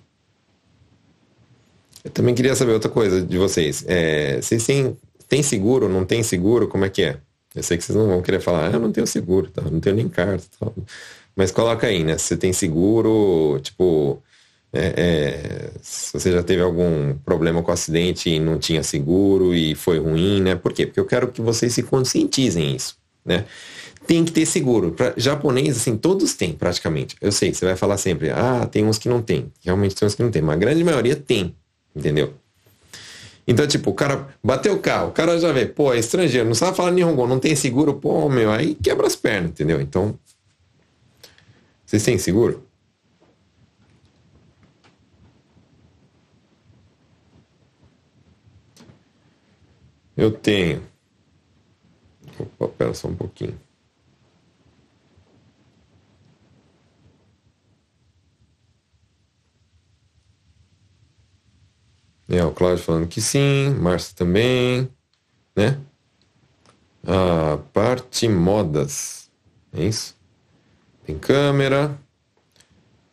Eu também queria saber outra coisa de vocês. É, vocês têm tem seguro, não tem seguro, como é que é? Eu sei que vocês não vão querer falar, ah, eu não tenho seguro, tá? não tenho nem carta. Tá? Mas coloca aí, né? Se tem seguro, tipo, é, é, se você já teve algum problema com o acidente e não tinha seguro e foi ruim, né? Por quê? Porque eu quero que vocês se conscientizem isso, né? Tem que ter seguro. Pra, japonês, assim, todos têm praticamente. Eu sei, você vai falar sempre, ah, tem uns que não tem. Realmente tem uns que não tem, mas a grande maioria tem, entendeu? Então, tipo, o cara bateu o carro, o cara já vê, pô, é estrangeiro, não sabe falar Nihongo, não tem seguro, pô, meu, aí quebra as pernas, entendeu? Então, vocês têm seguro? Eu tenho. Opa, pera só um pouquinho. É, o Cláudio falando que sim, Márcia também, né? A parte modas, é isso? Tem câmera,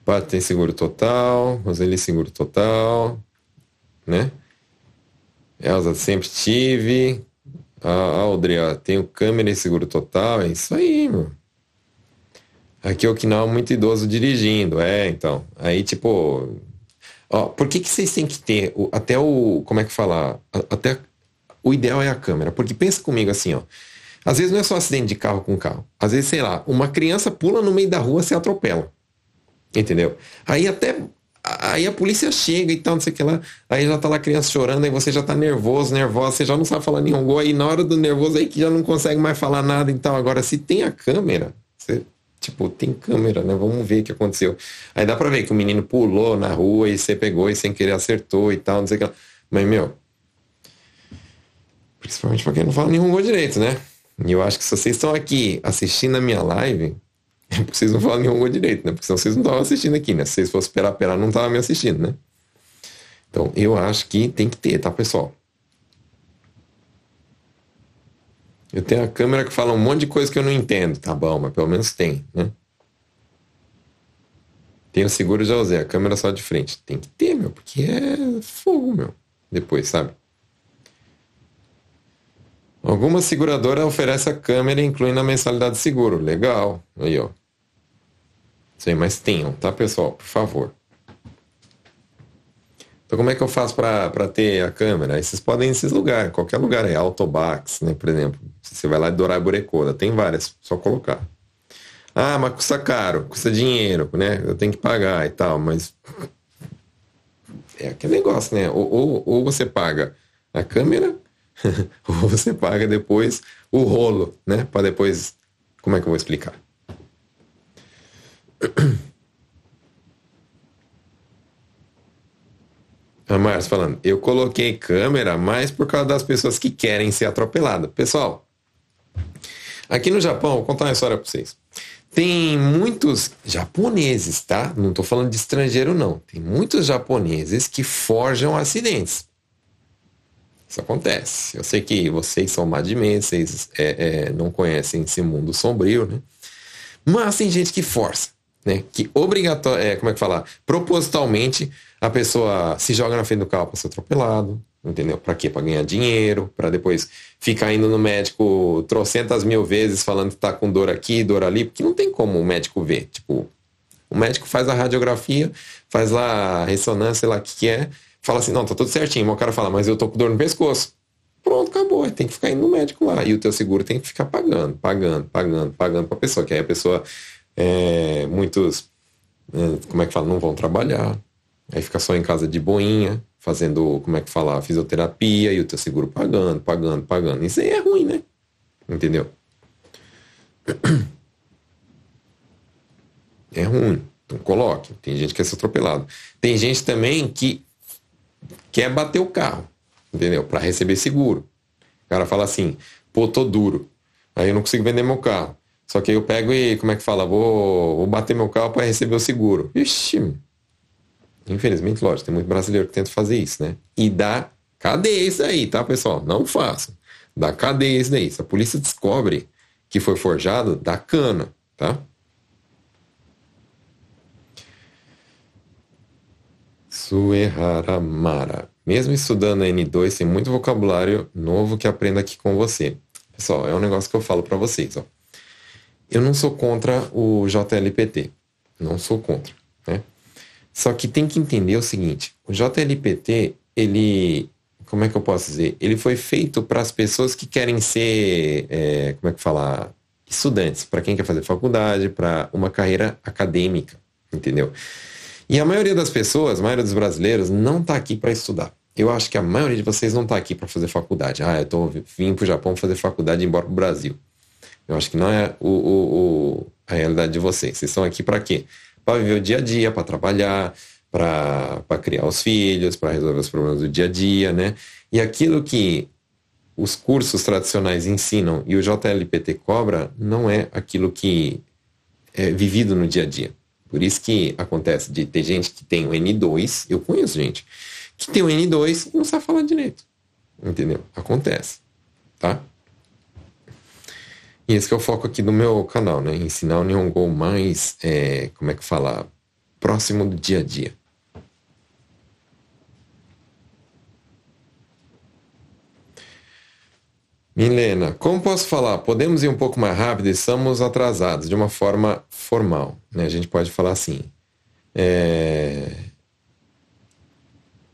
parte tem seguro total, Roseli seguro total, né? Elza sempre tive, a Audrey, ó, tenho câmera e seguro total, é isso aí, meu. Aqui é Okinawa muito idoso dirigindo, é, então. Aí, tipo, Ó, por que, que vocês têm que ter o, até o. Como é que fala? Até o ideal é a câmera. Porque pensa comigo assim, ó. Às vezes não é só acidente de carro com carro. Às vezes, sei lá, uma criança pula no meio da rua se atropela. Entendeu? Aí até. Aí a polícia chega e tal, não sei o que lá. Aí já tá lá a criança chorando, aí você já tá nervoso, nervosa, você já não sabe falar nenhum gol. Aí na hora do nervoso aí que já não consegue mais falar nada e tal. Agora, se tem a câmera, Tipo, tem câmera, né? Vamos ver o que aconteceu. Aí dá pra ver que o menino pulou na rua e você pegou e sem querer acertou e tal, não sei o que. Mas, meu. Principalmente pra quem não fala nenhum gol direito, né? E eu acho que se vocês estão aqui assistindo a minha live, é porque vocês não falam nenhum gol direito, né? Porque senão vocês não estavam assistindo aqui, né? Se vocês fossem esperar, esperar, não estavam me assistindo, né? Então, eu acho que tem que ter, tá, pessoal? Eu tenho a câmera que fala um monte de coisa que eu não entendo. Tá bom, mas pelo menos tem, né? Tem seguro, já usei. A câmera só de frente. Tem que ter, meu, porque é fogo, meu. Depois, sabe? Alguma seguradora oferece a câmera incluindo a mensalidade de seguro. Legal. Aí, ó. Sei, mas tenham, tá, pessoal? Por favor. Então, como é que eu faço para ter a câmera? Aí vocês podem ir nesses lugares, qualquer lugar aí, Autobax, né, por exemplo. Você vai lá de Dorai Burecoda, tem várias, só colocar. Ah, mas custa caro, custa dinheiro, né? Eu tenho que pagar e tal, mas é aquele negócio, né? Ou, ou, ou você paga a câmera, ou você paga depois o rolo, né? Para depois. Como é que eu vou explicar? A Márcia falando, eu coloquei câmera mais por causa das pessoas que querem ser atropeladas. Pessoal, aqui no Japão, vou contar uma história para vocês. Tem muitos japoneses, tá? Não estou falando de estrangeiro, não. Tem muitos japoneses que forjam acidentes. Isso acontece. Eu sei que vocês são madmen, vocês é, é, não conhecem esse mundo sombrio, né? Mas tem gente que força né? Que obrigatório, é, como é que falar? Propositalmente a pessoa se joga na frente do carro para ser atropelado, entendeu? Para quê? Para ganhar dinheiro, para depois ficar indo no médico trocentas mil vezes falando que tá com dor aqui, dor ali, porque não tem como o médico ver. Tipo, o médico faz a radiografia, faz lá a ressonância, sei lá o que, que é, fala assim, não, tá tudo certinho. O cara fala, mas eu tô com dor no pescoço. Pronto, acabou. Tem que ficar indo no médico lá. E o teu seguro tem que ficar pagando, pagando, pagando, pagando pra pessoa. Que aí a pessoa é, muitos, é, como é que fala, não vão trabalhar. Aí fica só em casa de boinha, fazendo, como é que fala, fisioterapia e o teu seguro pagando, pagando, pagando. Isso aí é ruim, né? Entendeu? É ruim. Então coloque. Tem gente que ser atropelado. Tem gente também que quer bater o carro, entendeu? Para receber seguro. O cara fala assim, pô, tô duro. Aí eu não consigo vender meu carro. Só que eu pego e, como é que fala? Vou, vou bater meu carro para receber o seguro. Ixi. Infelizmente, lógico, tem muito brasileiro que tenta fazer isso, né? E dá cadeia isso aí, tá, pessoal? Não façam. Dá cadeia isso daí. Se a polícia descobre que foi forjado, dá cana, tá? Sueharamara. Mesmo estudando a N2, tem muito vocabulário novo que aprendo aqui com você. Pessoal, é um negócio que eu falo para vocês, ó. Eu não sou contra o JLPT. Não sou contra. Só que tem que entender o seguinte: o JLPT, ele. Como é que eu posso dizer? Ele foi feito para as pessoas que querem ser. É, como é que falar? Estudantes, para quem quer fazer faculdade, para uma carreira acadêmica. Entendeu? E a maioria das pessoas, a maioria dos brasileiros, não está aqui para estudar. Eu acho que a maioria de vocês não está aqui para fazer faculdade. Ah, eu tô vim para o Japão fazer faculdade e embora para o Brasil. Eu acho que não é o, o, o a realidade de vocês. Vocês estão aqui para quê? Para viver o dia a dia, para trabalhar, para criar os filhos, para resolver os problemas do dia a dia, né? E aquilo que os cursos tradicionais ensinam e o JLPT cobra não é aquilo que é vivido no dia a dia. Por isso que acontece de ter gente que tem o N2, eu conheço gente, que tem o N2 e não sabe falar direito. Entendeu? Acontece. Tá? E esse é o foco aqui do meu canal, né? Ensinar o Nihongo mais, é, como é que fala, próximo do dia a dia. Milena, como posso falar? Podemos ir um pouco mais rápido? Estamos atrasados, de uma forma formal. Né? A gente pode falar assim. É...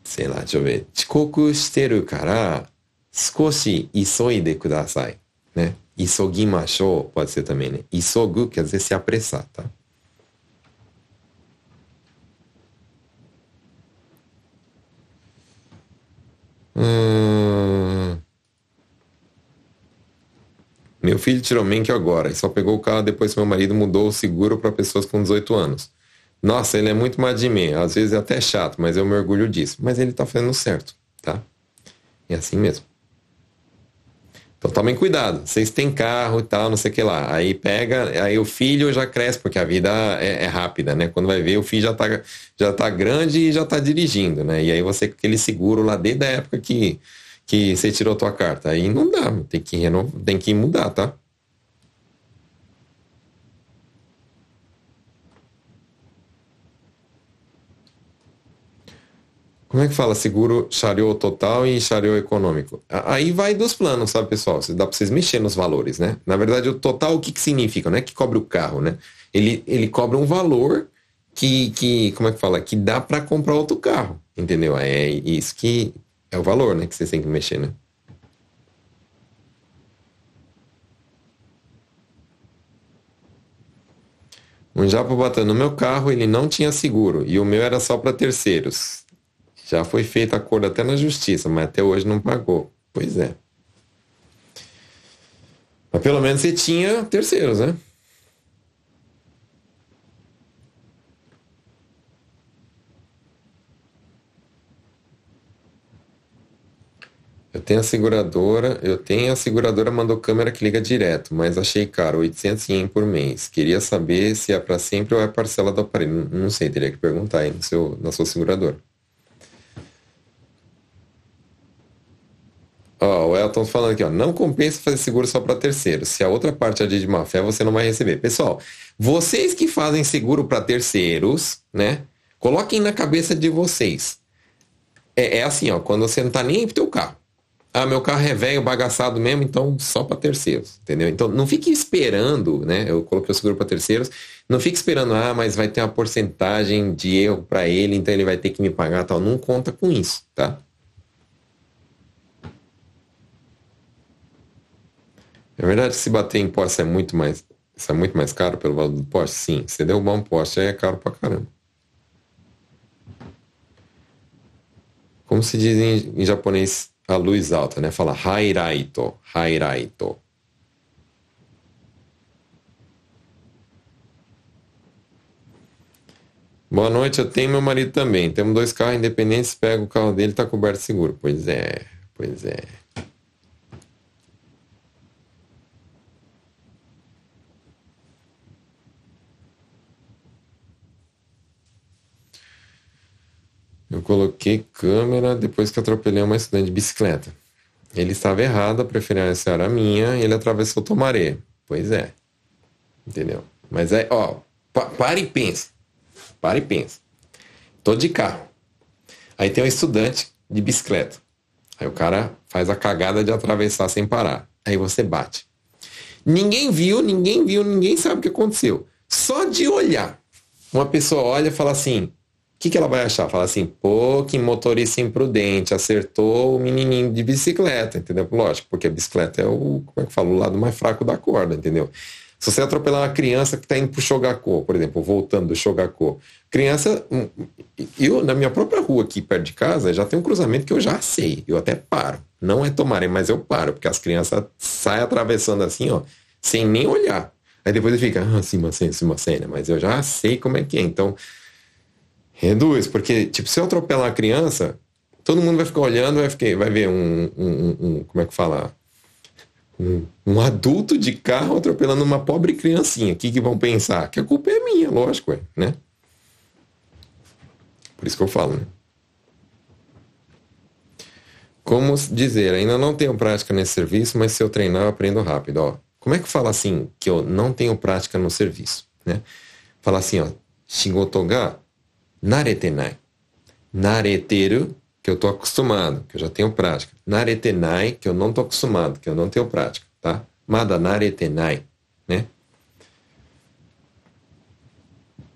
Sei lá, deixa eu ver. Chikoku shiteru kara, skoshi isoide kudasai. Né? Isogimashou pode ser também, né? Isogu quer dizer se apressar, tá? Hum... Meu filho tirou Menkyo agora e só pegou o carro depois que meu marido mudou o seguro para pessoas com 18 anos. Nossa, ele é muito mais de mim. Às vezes é até chato, mas eu me orgulho disso. Mas ele tá fazendo certo, tá? É assim mesmo. Então tomem cuidado. Vocês têm carro e tal, não sei o que lá. Aí pega, aí o filho já cresce, porque a vida é, é, rápida, né? Quando vai ver, o filho já tá, já tá grande e já tá dirigindo, né? E aí você com aquele seguro lá desde a época que, que você tirou tua carta. Aí não dá, tem que, renovar, tem que mudar, tá? Como é que fala? Seguro chariô total e chariô econômico. Aí vai dos planos, sabe, pessoal? Dá para vocês mexer nos valores, né? Na verdade, o total, o que, que significa? Não é que cobre o carro, né? Ele, ele cobra um valor que, que como é que fala? Que dá para comprar outro carro, entendeu? É isso que é o valor, né? Que vocês têm que mexer, né? Um japo batendo no meu carro, ele não tinha seguro e o meu era só para terceiros. Já foi feita acordo até na justiça, mas até hoje não pagou. Pois é. Mas pelo menos você tinha terceiros, né? Eu tenho a seguradora, eu tenho a seguradora mandou câmera que liga direto, mas achei caro, 800 ien por mês. Queria saber se é para sempre ou é parcela do aparelho. Não, não sei, teria que perguntar aí no seu, na sua seguradora. Ó, o Elton falando aqui, ó, não compensa fazer seguro só para terceiros. Se a outra parte agir de má fé, você não vai receber. Pessoal, vocês que fazem seguro para terceiros, né? Coloquem na cabeça de vocês. É, é, assim, ó, quando você não tá nem pro teu carro. Ah, meu carro é velho, bagaçado mesmo, então só para terceiros, entendeu? Então não fique esperando, né? Eu coloquei o seguro para terceiros, não fique esperando, ah, mas vai ter uma porcentagem de erro para ele, então ele vai ter que me pagar, tal. Não conta com isso, tá? É verdade que se bater em poste é muito mais, isso é muito mais caro pelo valor do poste? Sim. Se derrubar um poste é caro pra caramba. Como se diz em, em japonês a luz alta, né? Fala hairaito, hairaito. Boa noite, eu tenho meu marido também. Temos dois carros independentes, pega o carro dele, tá coberto seguro. Pois é, pois é. Eu coloquei câmera depois que atropelei uma estudante de bicicleta. Ele estava errado, a preferência era minha, ele atravessou tomaré. Pois é. Entendeu? Mas é, ó, pa para e pensa. Para e pensa. Tô de carro. Aí tem um estudante de bicicleta. Aí o cara faz a cagada de atravessar sem parar. Aí você bate. Ninguém viu, ninguém viu, ninguém sabe o que aconteceu. Só de olhar. Uma pessoa olha e fala assim: que, que ela vai achar? Fala assim, pô, que motorista imprudente, acertou o menininho de bicicleta, entendeu? Lógico, porque a bicicleta é o, como é que fala, o lado mais fraco da corda, entendeu? Se você atropelar uma criança que está indo pro Shogakô, por exemplo, voltando do Shogakô, criança, hum, eu na minha própria rua aqui perto de casa já tem um cruzamento que eu já sei, eu até paro. Não é tomarem, mas eu paro, porque as crianças saem atravessando assim, ó, sem nem olhar. Aí depois ele fica, ah, sim, uma cena, mas eu já sei como é que é. Então, Reduz, porque, tipo, se eu atropelar uma criança, todo mundo vai ficar olhando, vai, ficar, vai ver um, um, um como é que fala? Um, um, adulto de carro atropelando uma pobre criancinha. O que, que vão pensar? Que a culpa é minha, lógico, é, né? Por isso que eu falo, né? Como dizer, ainda não tenho prática nesse serviço, mas se eu treinar, eu aprendo rápido. Ó, como é que fala assim que eu não tenho prática no serviço? Né? Fala assim, ó, Shingotoga naretenai. Nareteru, que eu estou acostumado, que eu já tenho prática. Naretenai, que eu não estou acostumado, que eu não tenho prática, tá? Mada naretenai, né?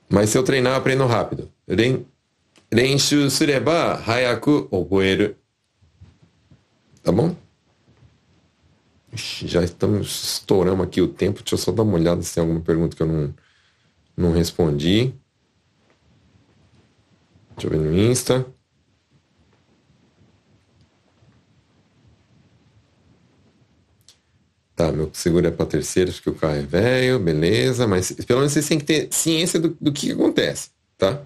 Mas se eu treinar, eu aprendo rápido. Ren, renshu sureba hayaku oboeru. Tá bom? Já estamos estourando aqui o tempo. Deixa eu só dar uma olhada se tem alguma pergunta que eu não, não respondi. Deixa eu ver no Insta. Tá, meu seguro é para terceiros, que o carro é velho, beleza, mas pelo menos vocês têm que ter ciência do, do que acontece, tá?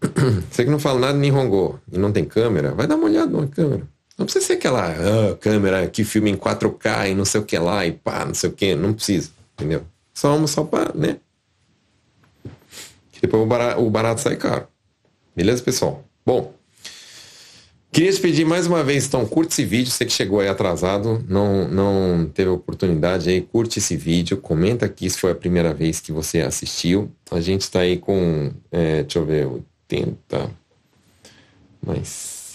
Você que não fala nada nem rongou e não tem câmera, vai dar uma olhada numa câmera. Não precisa ser aquela ah, câmera que filma em 4K e não sei o que lá e pá, não sei o que, não precisa, entendeu? Só uma só para, né? Depois o barato, o barato sai caro. Beleza, pessoal? Bom, Queria te pedir mais uma vez, então, curte esse vídeo, você que chegou aí atrasado, não, não teve oportunidade aí, curte esse vídeo, comenta aqui se foi a primeira vez que você assistiu. A gente está aí com, é, deixa eu ver, 80, mais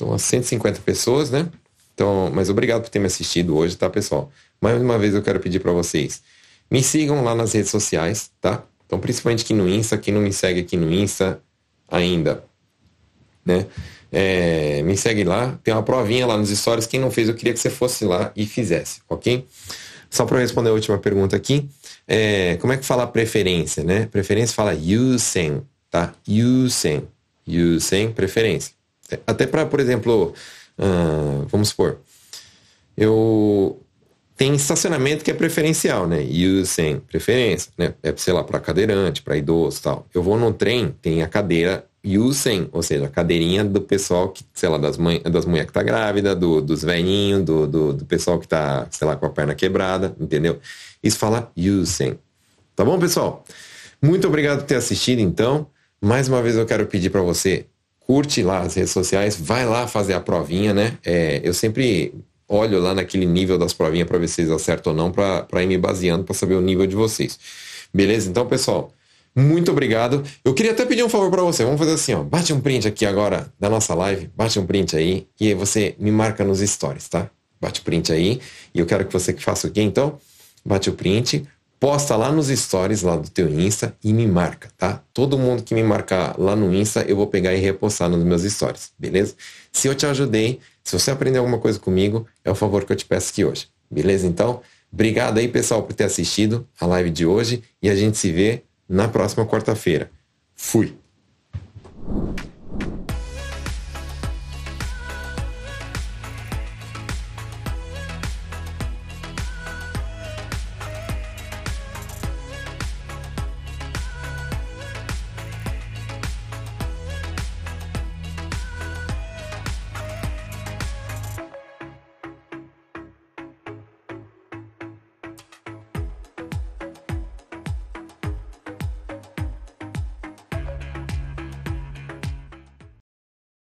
umas 150 pessoas, né? Então, mas obrigado por ter me assistido hoje, tá, pessoal? Mais uma vez eu quero pedir para vocês, me sigam lá nas redes sociais, tá? Então, principalmente aqui no Insta, quem não me segue aqui no Insta ainda, né? É, me segue lá, tem uma provinha lá nos stories. Quem não fez, eu queria que você fosse lá e fizesse, ok? Só para responder a última pergunta aqui, é, como é que fala preferência, né? Preferência fala using, tá? Using, using, preferência. Até para, por exemplo, uh, vamos supor, eu tem estacionamento que é preferencial, né? Using, preferência, né? É, sei lá, para cadeirante, para idoso tal. Eu vou no trem, tem a cadeira Yusen, ou seja, a cadeirinha do pessoal que, sei lá, das, mãe, das mulheres que tá grávida, do, dos velhinhos, do, do, do, pessoal que tá, sei lá, com a perna quebrada, entendeu? Isso fala Yusen. Tá bom, pessoal? Muito obrigado por ter assistido, então. Mais uma vez eu quero pedir para você, curte lá as redes sociais, vai lá fazer a provinha, né? É, eu sempre olho lá naquele nível das provinhas para ver se vocês acertam ou não, para ir me baseando, para saber o nível de vocês. Beleza? Então, pessoal, muito obrigado. Eu queria até pedir um favor para você. Vamos fazer assim, ó. Bate um print aqui agora da nossa live. Bate um print aí e aí você me marca nos stories, tá? Bate o print aí. E eu quero que você que faça o quê, então? Bate o print, posta lá nos stories lá do teu Insta e me marca, tá? Todo mundo que me marcar lá no Insta, eu vou pegar e repostar nos meus stories, beleza? Se eu te ajudei, se você aprender alguma coisa comigo, é o favor que eu te peço aqui hoje. Beleza? Então, obrigado aí, pessoal, por ter assistido a live de hoje e a gente se vê na próxima quarta-feira. Fui!